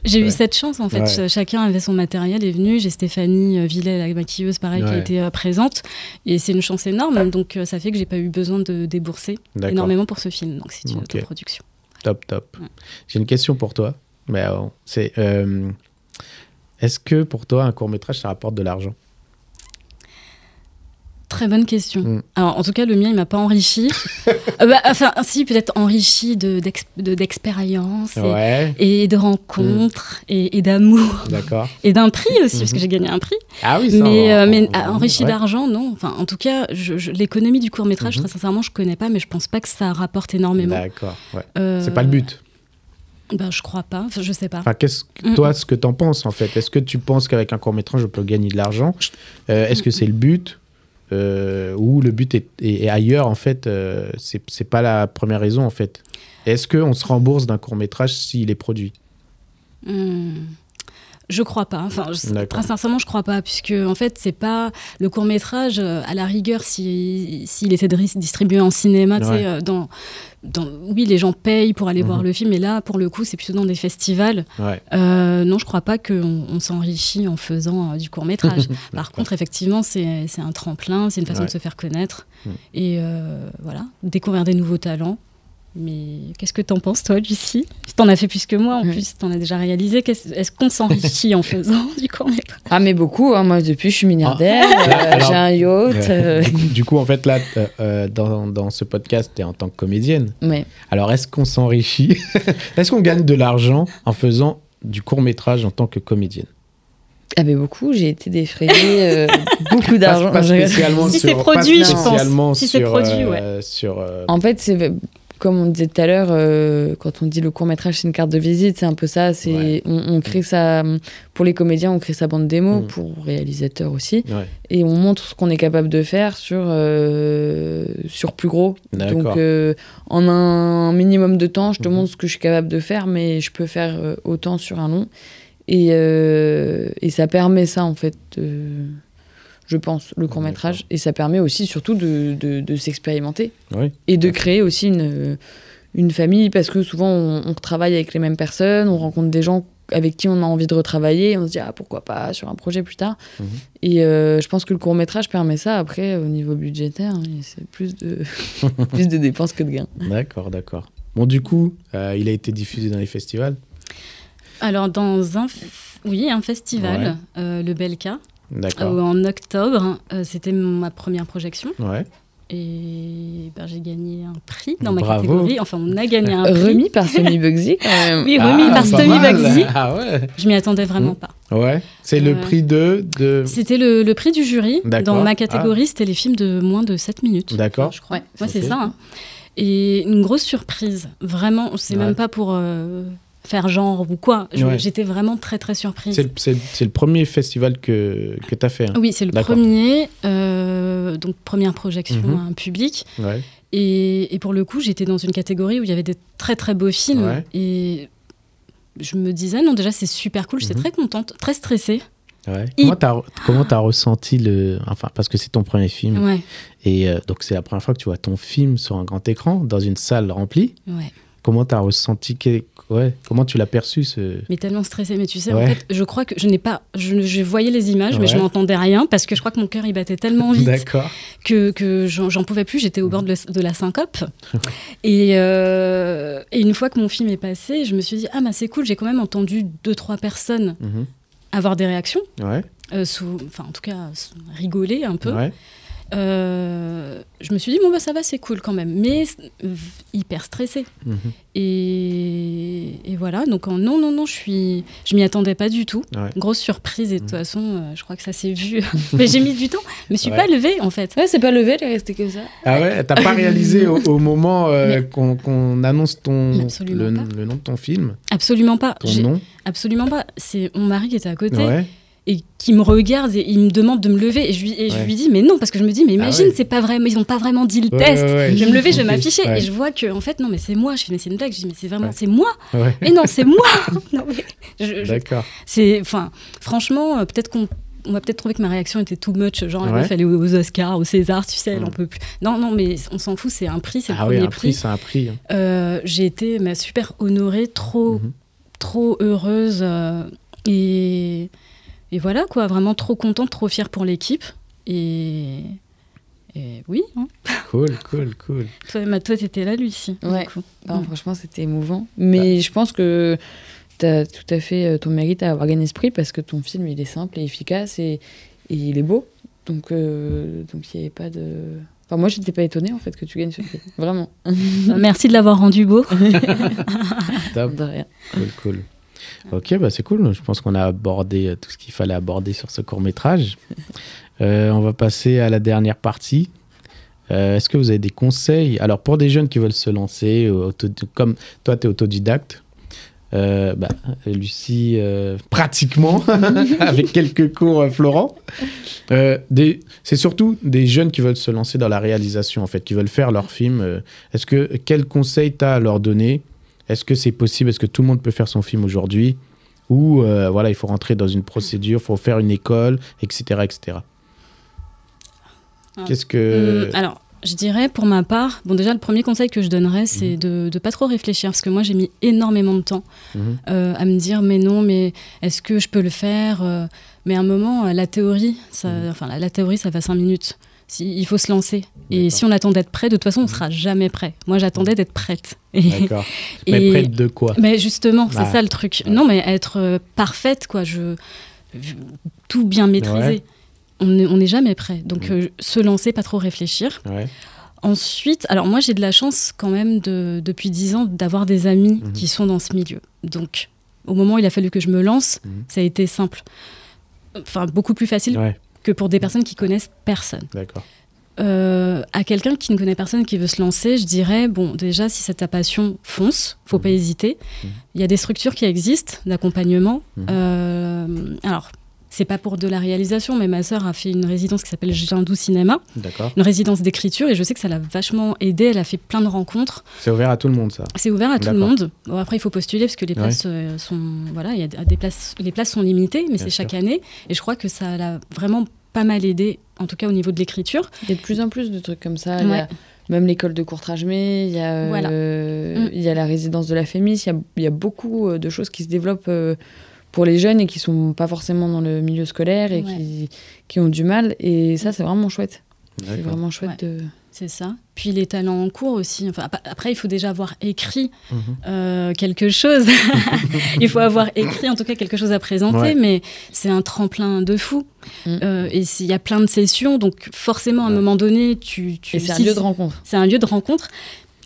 j'ai Ouais. eu cette chance en fait. Chacun avait son matériel, est venu. J'ai Stéphanie Villet, la maquilleuse, pareil, qui a Ouais. été euh, présente. Et c'est une chance énorme. Donc euh, ça fait que j'ai pas eu besoin de débourser énormément pour ce film. Donc c'est une Ok. autoproduction. Top, top. Ouais. J'ai une question pour toi. Mais c'est, euh, est-ce que pour toi, un court métrage, ça rapporte de l'argent? Très bonne question. Mm. Alors, en tout cas, le mien, il m'a pas enrichi. Euh, bah, enfin, si, peut-être enrichi de, d'ex- de- et- de rencontres et, et d'amour d'accord. et d'un prix aussi, parce que j'ai gagné un prix. Ah oui, ça. mais euh, mais ah, enrichi ouais. d'argent, non. Enfin, en tout cas, je- je- l'économie du court métrage, Mhm. très sincèrement, je connais pas, mais je pense pas que ça rapporte énormément. D'accord, ouais. Euh, C'est pas le but. Ben, je crois pas. Enfin, je sais pas. Enfin, qu'est-ce que- Mm. toi, ce que t'en penses en fait? Est-ce que tu penses qu'avec un court métrage, je peux gagner de l'argent? Euh, Est-ce que c'est le but? Euh, ou le but est, ailleurs en fait euh, C'est c'est pas la première raison en fait. Est-ce qu'on se rembourse d'un court métrage s'il est produit? Hmm. Je crois pas. Enfin, je- D'accord. très sincèrement, je crois pas, puisque en fait, c'est pas le court métrage. à la rigueur, si- s'il était dris- distribué en cinéma, tu sais, Ouais. euh, dans, dans, oui, les gens payent pour aller voir Mhm. le film, mais là, pour le coup, c'est plutôt dans des festivals. Ouais. Euh, non, je crois pas qu'on on s'enrichit en faisant euh, du court métrage. Par contre, effectivement, c'est un tremplin, c'est une façon Ouais. de se faire connaître Mm. et euh, voilà, découvrir des nouveaux talents. Mais qu'est-ce que t'en penses, toi, Lucie? T'en as fait plus que moi, en Mm. plus, t'en as déjà réalisé. Est-ce qu'on s'enrichit en faisant du court métrage Ah, mais beaucoup. hein. Moi, depuis, je suis milliardaire. Ah. euh, J'ai un yacht. Ouais. euh, Du, coup, du coup, en fait, là, euh, dans, dans ce podcast, tu es en tant que comédienne. ouais. Alors, est-ce qu'on s'enrichit Est-ce qu'on gagne de l'argent en faisant du court métrage en tant que comédienne? Ah, mais beaucoup. J'ai été défrayée euh, beaucoup Pas, d'argent. pas Je- spécialement Si sur, c'est pas produit, je pense. Si c'est produit, euh, sur, euh, En fait, c'est comme on disait tout à l'heure, euh, quand on dit le court métrage, c'est une carte de visite, c'est un peu ça. C'est Ouais. on, on crée ça pour les comédiens, on crée sa bande démo Mm. pour réalisateurs aussi, ouais. et on montre ce qu'on est capable de faire sur euh, sur plus gros. Donc, euh, en un minimum de temps, je te Mhm. montre ce que je suis capable de faire, mais je peux faire autant sur un long. Et, et ça permet ça, en fait, de- je pense, le court métrage. Et ça permet aussi, surtout, de, de, de s'expérimenter Oui. et de créer aussi une, une famille, parce que souvent, on, on travaille avec les mêmes personnes, on rencontre des gens avec qui on a envie de retravailler, et on se dit, ah, pourquoi pas, sur un projet plus tard. Mhm. Et euh, je pense que le court métrage permet ça. Après, au niveau budgétaire, oui, c'est plus de, plus de dépenses que de gains. D'accord, d'accord. Bon, du coup, euh, il a été diffusé dans les festivals? Alors, dans un, f- oui, un festival, Ouais. euh, le Belka, D'accord. euh, en octobre, euh, c'était ma première projection. Ouais. Et ben, j'ai gagné un prix dans ma Bravo. catégorie. Enfin, on a gagné un prix. Remis par Sony Bugsy, quand même. Oui, remis Ah, par mal. Bugsy. Ah ouais. Je m'y attendais vraiment Mm. pas. Ouais. C'est le Ouais. prix de. de... C'était le, le prix du jury. Dans ma catégorie, c'était les films de moins de 7 minutes. D'accord. Je crois. Ouais. Ouais, c'est ça. hein. Et une grosse surprise. Vraiment, c'est Ouais. même pas pour euh, faire genre ou quoi. Ouais. J'étais vraiment très, très surprise. C'est le, premier festival que, que tu as fait. hein. Oui, c'est le premier. euh, donc, première projection Mhm. à un public. Ouais. Et, et pour le coup, j'étais dans une catégorie où il y avait des très, très beaux films. Ouais. Et je me disais, non, déjà, c'est super cool. J'étais Mhm. très contente, très stressée. Ouais. Il- Comment t'as comment t'as ressenti le enfin parce que c'est ton premier film Ouais, et euh, donc c'est la première fois que tu vois ton film sur un grand écran dans une salle remplie. ouais. Comment t'as ressenti que- ouais comment tu l'as perçu ce Mais tellement stressée. Mais tu sais, en fait, je crois que je n'ai pas. Je, je voyais les images, mais je n'entendais rien parce que je crois que mon cœur il battait tellement vite que, que j'en pouvais plus. J'étais au bord de, la- de la syncope. et, euh, et une fois que mon film est passé, je me suis dit ah bah c'est cool. J'ai quand même entendu deux trois personnes Mhm. avoir des réactions, Ouais. euh, sous, enfin en tout cas rigoler un peu. Ouais. Euh, je me suis dit, bon, bah, ça va, c'est cool quand même. Mais hyper stressée. Mhm. Et, et voilà, donc en- non, non, non, je suis, je m'y attendais pas du tout. Ouais. Grosse surprise, et de toute Mhm. façon, euh, je crois que ça s'est vu. Mais j'ai mis du temps. Je me suis Ouais. pas levée, en fait. Ouais, c'est pas levé, elle est restée comme ça. Ah ouais, t'as pas réalisé au, au moment euh, Mais- qu'on annonce ton, le, nom de ton film, Absolument pas. ton nom? Absolument pas. C'est mon mari qui était à côté. Ouais. Et qui me regarde et il me demande de me lever et je lui, et je Ouais. lui dis mais non parce que je me dis mais imagine ouais. c'est pas vrai mais ils ont pas vraiment dit le Ouais, test je vais me lever je vais m'afficher et je vois que en fait non mais c'est moi je fais mais c'est une blague je dis mais c'est vraiment c'est moi mais non c'est moi D'accord. c'est enfin franchement euh, peut-être qu'on on va peut-être trouver que ma réaction était too much, genre la Ouais. meuf elle est aux Oscars, aux Césars, tu sais, elle Mm. en peut plus. Non, non, mais on s'en fout, c'est un prix, c'est Ah le oui, premier un prix, prix. c'est un prix. hein. Euh, J'ai été super honorée, trop, Mhm. trop heureuse euh, et, et voilà quoi, vraiment trop contente, trop fière pour l'équipe et, et oui. hein. Cool, cool, cool. Toi, toi, t'étais là, Lucie. du Ouais. coup. Non, Mm. Franchement, c'était émouvant. Mais je pense que tu as tout à fait euh, ton mérite à avoir gagné ce prix parce que ton film, il est simple et efficace et, et il est beau. Donc, euh, donc il n'y avait pas de. Enfin, moi, j'étais pas étonnée en fait que tu gagnes ce prix. Vraiment. Merci de l'avoir rendu beau. Top. De rien. Cool, cool. Ok, bah c'est cool. Je pense qu'on a abordé euh, tout ce qu'il fallait aborder sur ce court métrage. Euh, on va passer à la dernière partie. Euh, Est-ce que vous avez des conseils? Alors, pour des jeunes qui veulent se lancer, auto- comme toi, tu es autodidacte, euh, bah, Lucie, pratiquement, avec quelques cours Florent. C'est surtout des jeunes qui veulent se lancer dans la réalisation, en fait, qui veulent faire leur film. Est-ce que quel conseil tu as à leur donner Est-ce que c'est possible? Est-ce que tout le monde peut faire son film aujourd'hui? Ou euh, voilà, il faut rentrer dans une procédure, il faut faire une école, etc., etc. Ah. Qu'est-ce que Hum, alors, je dirais pour ma part, bon déjà le premier conseil que je donnerais, c'est de ne pas trop réfléchir parce que moi j'ai mis énormément de temps Mhm. euh, à me dire mais non mais est-ce que je peux le faire euh, Mais à un moment euh, la théorie, ça, Mhm. enfin la, la théorie ça va cinq minutes. Si, il faut se lancer. Et si on attend d'être prêt, de toute façon on sera jamais prêt. Moi j'attendais d'être prête. D'accord. Mais et- près de quoi? mais justement, c'est Ah. ça le truc. Ouais. Non, mais être euh, parfaite, quoi. Je tout bien maîtriser. Ouais. On n'est jamais prêt. Donc Mm. euh, se lancer, pas trop réfléchir. Ouais. Ensuite, alors moi j'ai de la chance quand même de, depuis 10 ans d'avoir des amis Mhm. qui sont dans ce milieu. Donc au moment où il a fallu que je me lance, Mhm. ça a été simple. Enfin, beaucoup plus facile Ouais, que pour des personnes qui connaissent personne. d'accord. Euh, à quelqu'un qui ne connaît personne qui veut se lancer, je dirais bon déjà si c'est ta passion, fonce, faut pas Mhm. hésiter. Mhm. Il y a des structures qui existent d'accompagnement. Mhm. Euh, alors c'est pas pour de la réalisation, mais ma sœur a fait une résidence qui s'appelle Jindou Cinéma, D'accord. une résidence d'écriture, et je sais que ça l'a vachement aidée. Elle a fait plein de rencontres. C'est ouvert à tout le monde, ça. C'est ouvert à tout le monde. Bon, après, il faut postuler parce que les Ouais. places euh, sont voilà, il y a des places, les places sont limitées, mais c'est chaque année. Et je crois que ça l'a vraiment pas mal aidé, en tout cas au niveau de l'écriture. Il y a de plus en plus de trucs comme ça. Il y Ouais. a même l'école de Courtrage-Mais, il y, a, euh. Mm. il y a la résidence de la Fémis, il y a, il y a beaucoup euh, de choses qui se développent euh, pour les jeunes et qui sont pas forcément dans le milieu scolaire et Ouais. qui, qui ont du mal. Et ça, c'est vraiment chouette. C'est vraiment chouette de... C'est ça. Puis les talents en cours aussi. Enfin, ap- après, il faut déjà avoir écrit Mhm. euh, quelque chose. il faut avoir écrit en tout cas quelque chose à présenter, Ouais. mais c'est un tremplin de fou. Mm. Euh, et s'il y a plein de sessions, donc forcément à un Ouais. moment donné, tu, tu c'est un lieu de rencontre. c'est un lieu de rencontre.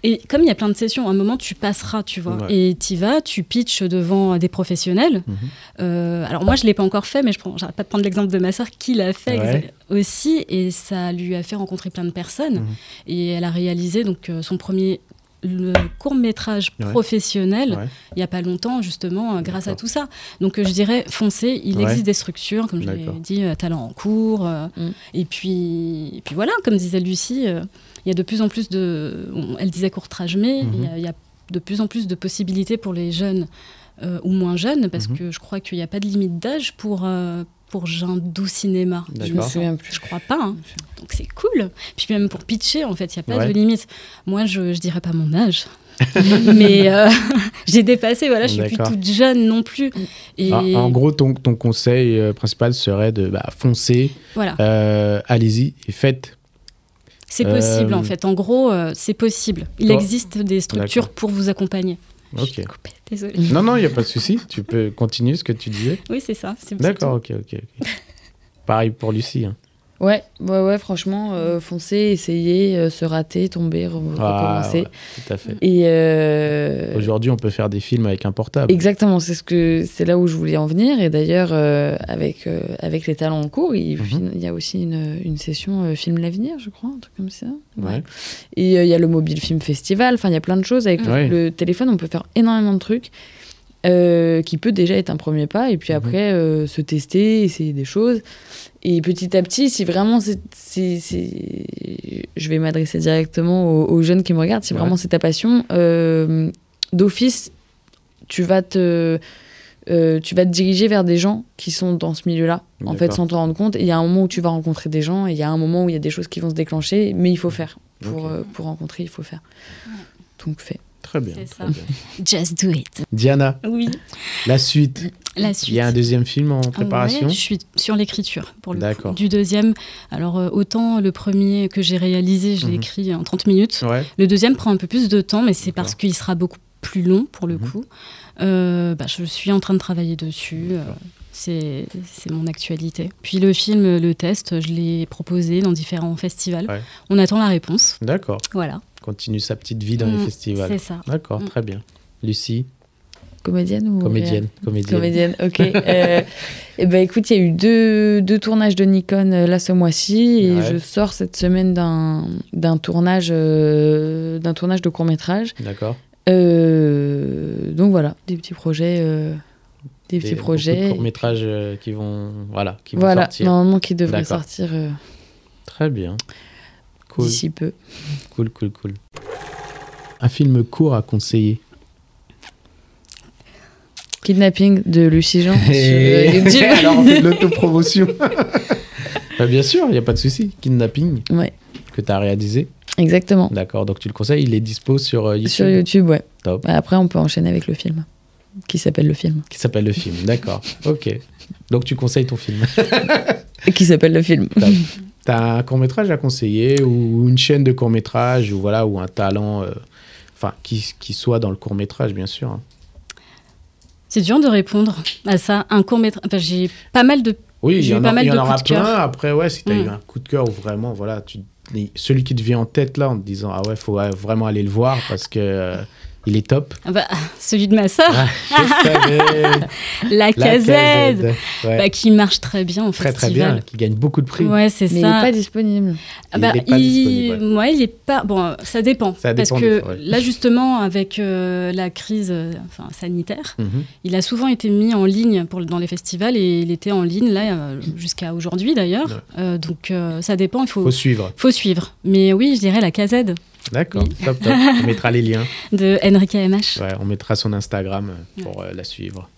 Et comme il y a plein de sessions, à un moment, tu passeras, tu vois. Ouais. Et tu vas, tu pitches devant des professionnels. Mhm. Euh, alors moi, je ne l'ai pas encore fait, mais je prends, j'arrête pas de prendre l'exemple de ma soeur qui l'a fait Ouais. aussi. Et ça lui a fait rencontrer plein de personnes. Mhm. Et elle a réalisé donc, euh, son premier court métrage Ouais. professionnel Ouais. il n'y a pas longtemps, justement, euh, grâce à tout ça. Donc, euh, je dirais, foncez. Il Ouais. existe des structures, comme je l'ai dit, euh, talent en cours. euh, Mm. et, puis, et puis voilà, comme disait Lucie, euh, il y a de plus en plus de. on- elle disait courtrage mais Mhm. il y a- il y, a de plus en plus de possibilités pour les jeunes euh, ou moins jeunes, parce Mhm. que je crois qu'il n'y a pas de limite d'âge pour. euh, pour Jindou Cinéma. Je me souviens plus. Je crois pas. hein. Donc c'est cool. Puis même pour pitcher, en fait, il n'y a pas Ouais. de limite. Moi, je, je dirais pas mon âge. mais euh, j'ai dépassé, voilà, je suis plus toute jeune non plus. Et En, en gros, ton, ton conseil euh, principal serait de bah, foncer, voilà, euh, allez-y et faites. C'est euh, possible en fait. En gros, euh, c'est possible. Il existe des structures pour vous accompagner. Ok. Désolée. Non, non, il n'y a pas de souci. Tu peux continuer ce que tu disais. Oui, c'est ça. D'accord, ok, ok. ok. Pareil pour Lucie. hein. Ouais, ouais, ouais, franchement, euh, foncer, essayer, euh, se rater, tomber, re- Ah, recommencer. ouais, tout à fait. Et euh, Aujourd'hui, on peut faire des films avec un portable. exactement, c'est ce que c'est là où je voulais en venir. Et d'ailleurs, euh, avec avec les talents en cours, il, Mhm. il y a aussi une, une session film l'avenir, je crois, un truc comme ça. Ouais. Et il y a le mobile film festival. Enfin, il y a plein de choses avec le téléphone. On peut faire énormément de trucs. Euh, qui peut déjà être un premier pas et puis Mhm. après euh, se tester essayer des choses et petit à petit si vraiment c'est je vais m'adresser directement aux, aux jeunes qui me regardent si Ouais. vraiment c'est ta passion euh, d'office tu vas te euh, tu vas te diriger vers des gens qui sont dans ce milieu-là, en fait, sans te rendre compte. Et il y a un moment où tu vas rencontrer des gens, et il y a un moment où il y a des choses qui vont se déclencher, mais il faut faire. Pour, euh, pour rencontrer, il faut faire. Donc, fait. Très bien. Très. Just do it. Diana, Oui. la suite. La Il suite. y a un deuxième film en préparation. Ouais, je suis sur l'écriture pour le D'accord. coup. Du deuxième, alors euh, autant le premier que j'ai réalisé, je l'ai Mhm. écrit en 30 minutes. Ouais. Le deuxième prend un peu plus de temps, mais c'est parce qu'il sera beaucoup plus long pour le Mhm. coup. Euh, bah, je suis en train de travailler dessus. euh, c'est c'est mon actualité. Puis le film, le test, je l'ai proposé dans différents festivals. Ouais. On attend la réponse. D'accord. Voilà. Continue sa petite vie dans les Mm, festivals. C'est ça. D'accord, Mm. très bien. Lucie, Comédienne ou comédienne. Comédienne. Comédienne, ok. Euh, et ben écoute, il y a eu deux, deux tournages de Nikon euh, là ce mois-ci et Ouais. je sors cette semaine d'un d'un tournage euh, d'un tournage de court métrage. D'accord. donc voilà, des petits projets, euh, des petits projets. courts métrages qui vont, voilà, qui vont Voilà, sortir. normalement qui devraient D'accord. sortir euh, Très bien. Cool, d'ici peu. cool, cool, cool. Un film court à conseiller. Kidnapping de Lucie Jean sur euh, Et- YouTube. Alors on fait de l'autopromotion. Bah, bien sûr, il n'y a pas de souci. Kidnapping Ouais, que tu as réalisé. exactement. D'accord, donc tu le conseilles, il est dispo sur euh, YouTube. Sur YouTube, ouais. Top. Après, on peut enchaîner avec le film, qui s'appelle le film. Qui s'appelle le film. D'accord, ok. Donc tu conseilles ton film. Qui s'appelle le film. Top. T'as un court métrage à conseiller ou une chaîne de court métrage ou voilà ou un talent, euh, enfin qui, qui soit dans le court métrage bien sûr. hein. C'est dur de répondre à ça. Un court métrage. Enfin, j'ai pas mal de. Oui, il y en, pas mal y en de aura de cœur. plein. Après ouais, si t'as Mm. eu un coup de cœur ou vraiment voilà, tu, celui qui te vient en tête là en te disant ah ouais faut vraiment aller le voir parce que euh, il est top. Ah bah, celui de ma sœur, Ah, la KZ. Ouais. bah, qui marche très bien en très très festival. bien, qui gagne beaucoup de prix. Ouais, c'est Mais il ça. n'est pas disponible. Ah Il bah, est pas disponible, ouais, il est pas. Bon, ça dépend. Ça parce dépend que fois, ouais. là, justement, avec euh, la crise euh, enfin, sanitaire, Mhm. il a souvent été mis en ligne pour, dans les festivals et il était en ligne là euh, jusqu'à aujourd'hui d'ailleurs. Ouais. Euh, donc euh, ça dépend. Il faut, Faut suivre. faut suivre. Mais oui, je dirais la KZ D'accord, Oui. top top. On mettra les liens. de Enrique MH. Ouais, on mettra son Instagram euh, pour euh, la suivre.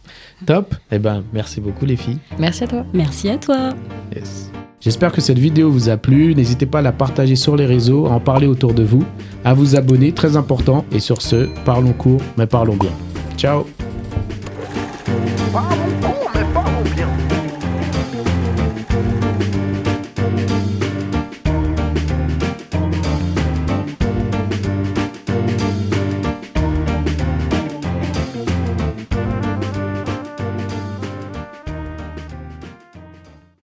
Top. Eh ben, merci beaucoup les filles. Merci à toi. Merci à toi. Yes. J'espère que cette vidéo vous a plu. N'hésitez pas à la partager sur les réseaux, à en parler autour de vous, à vous abonner, très important. Et sur ce, parlons court, mais parlons bien. Ciao